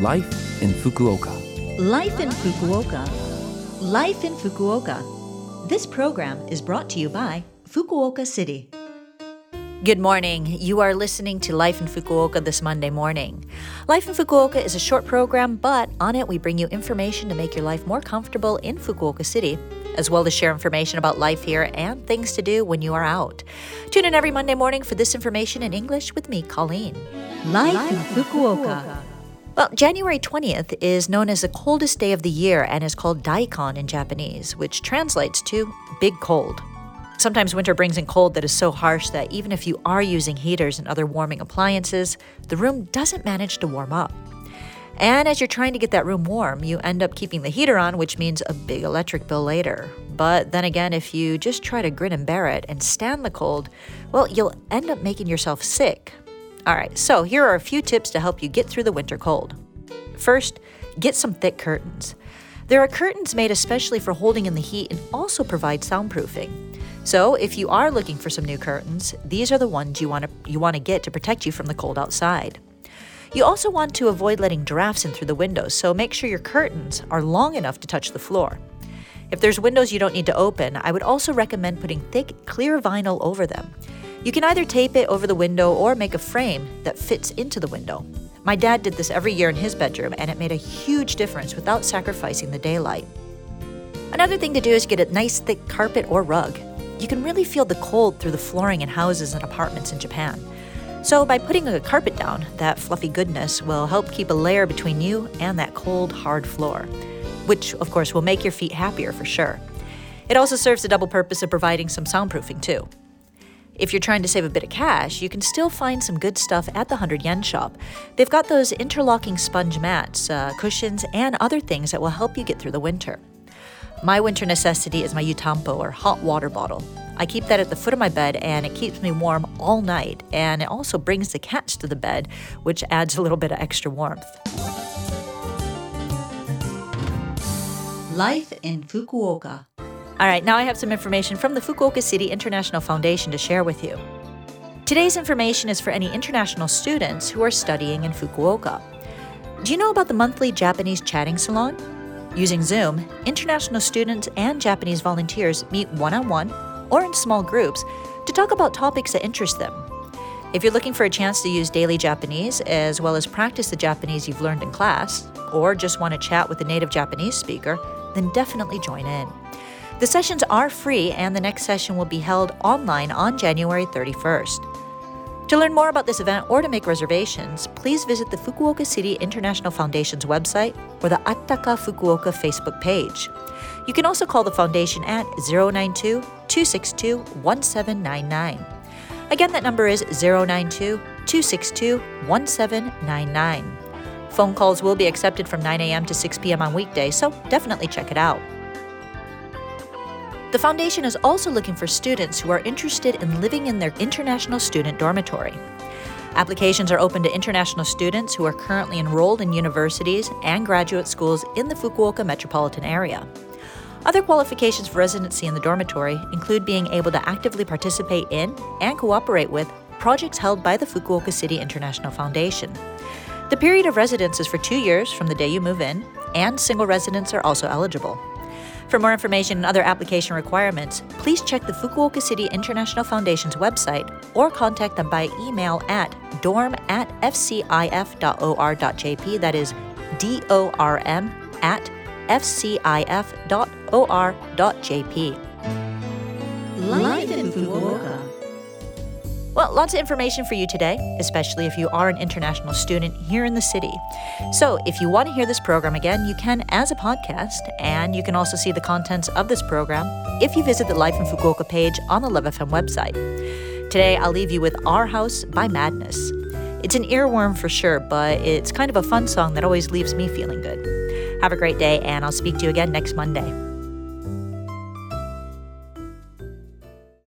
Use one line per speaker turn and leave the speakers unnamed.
Life in Fukuoka.
Life in Fukuoka. Life in Fukuoka. This program is brought to you by Fukuoka City. Good morning. You are listening to Life in Fukuoka this Monday morning. Life in Fukuoka is a short program, but on it we bring you information to make your life more comfortable in Fukuoka City, as well as share information about life here and things to do when you are out. Tune in every Monday morning for this information in English with me, Colleen. Life, in Fukuoka. Well, January 20th is known as the coldest day of the year and is called Daikan in Japanese, which translates to big cold. Sometimes winter brings in cold that is so harsh that even if you are using heaters and other warming appliances, the room doesn't manage to warm up. And as you're trying to get that room warm, you end up keeping the heater on, which means a big electric bill later. But then again, if you just try to grin and bear it and stand the cold, well, you'll end up making yourself sick. All right, so here are a few tips to help you get through the winter cold. First, get some thick curtains. There are curtains made especially for holding in the heat and also provide soundproofing. So, if you are looking for some new curtains, these are the ones you want to you want to get to protect you from the cold outside. You also want to avoid letting drafts in through the windows, so make sure your curtains are long enough to touch the floor. If there's windows you don't need to open, I would also recommend putting thick, clear vinyl over them. You can either tape it over the window or make a frame that fits into the window. My dad did this every year in his bedroom, and it made a huge difference without sacrificing the daylight. Another thing to do is get a nice thick carpet or rug. You can really feel the cold through the flooring in houses and apartments in Japan. So, by putting a carpet down, that fluffy goodness will help keep a layer between you and that cold, hard floor, which, of course, will make your feet happier for sure. It also serves the double purpose of providing some soundproofing, too. If you're trying to save a bit of cash, you can still find some good stuff at the 100 yen shop. They've got those interlocking sponge mats, uh, cushions, and other things that will help you get through the winter. My winter necessity is my yutampo or hot water bottle. I keep that at the foot of my bed and it keeps me warm all night, and it also brings the cats to the bed, which adds a little bit of extra warmth. Life in Fukuoka. All right, now I have some information from the Fukuoka City International Foundation to share with you. Today's information is for any international students who are studying in Fukuoka. Do you know about the monthly Japanese chatting salon? Using Zoom, international students and Japanese volunteers meet one on one or in small groups to talk about topics that interest them. If you're looking for a chance to use daily Japanese as well as practice the Japanese you've learned in class, or just want to chat with a native Japanese speaker, then definitely join in. The sessions are free, and the next session will be held online on January 31st. To learn more about this event or to make reservations, please visit the Fukuoka City International Foundation's website or the Attaka Fukuoka Facebook page. You can also call the foundation at 092 262 1799. Again, that number is 092 262 1799. Phone calls will be accepted from 9 a.m. to 6 p.m. on weekdays, so definitely check it out. The foundation is also looking for students who are interested in living in their international student dormitory. Applications are open to international students who are currently enrolled in universities and graduate schools in the Fukuoka metropolitan area. Other qualifications for residency in the dormitory include being able to actively participate in and cooperate with projects held by the Fukuoka City International Foundation. The period of residence is for two years from the day you move in, and single residents are also eligible. For more information and other application requirements, please check the Fukuoka City International Foundation's website or contact them by email at dorm at fcif.or.jp. That is D O R M at fcif.or.jp. Life in Fukuoka. Well, lots of information for you today, especially if you are an international student here in the city. So, if you want to hear this program again, you can as a podcast, and you can also see the contents of this program if you visit the Life in Fukuoka page on the Love FM website. Today, I'll leave you with Our House by Madness. It's an earworm for sure, but it's kind of a fun song that always leaves me feeling good. Have a great day, and I'll speak to you again next Monday.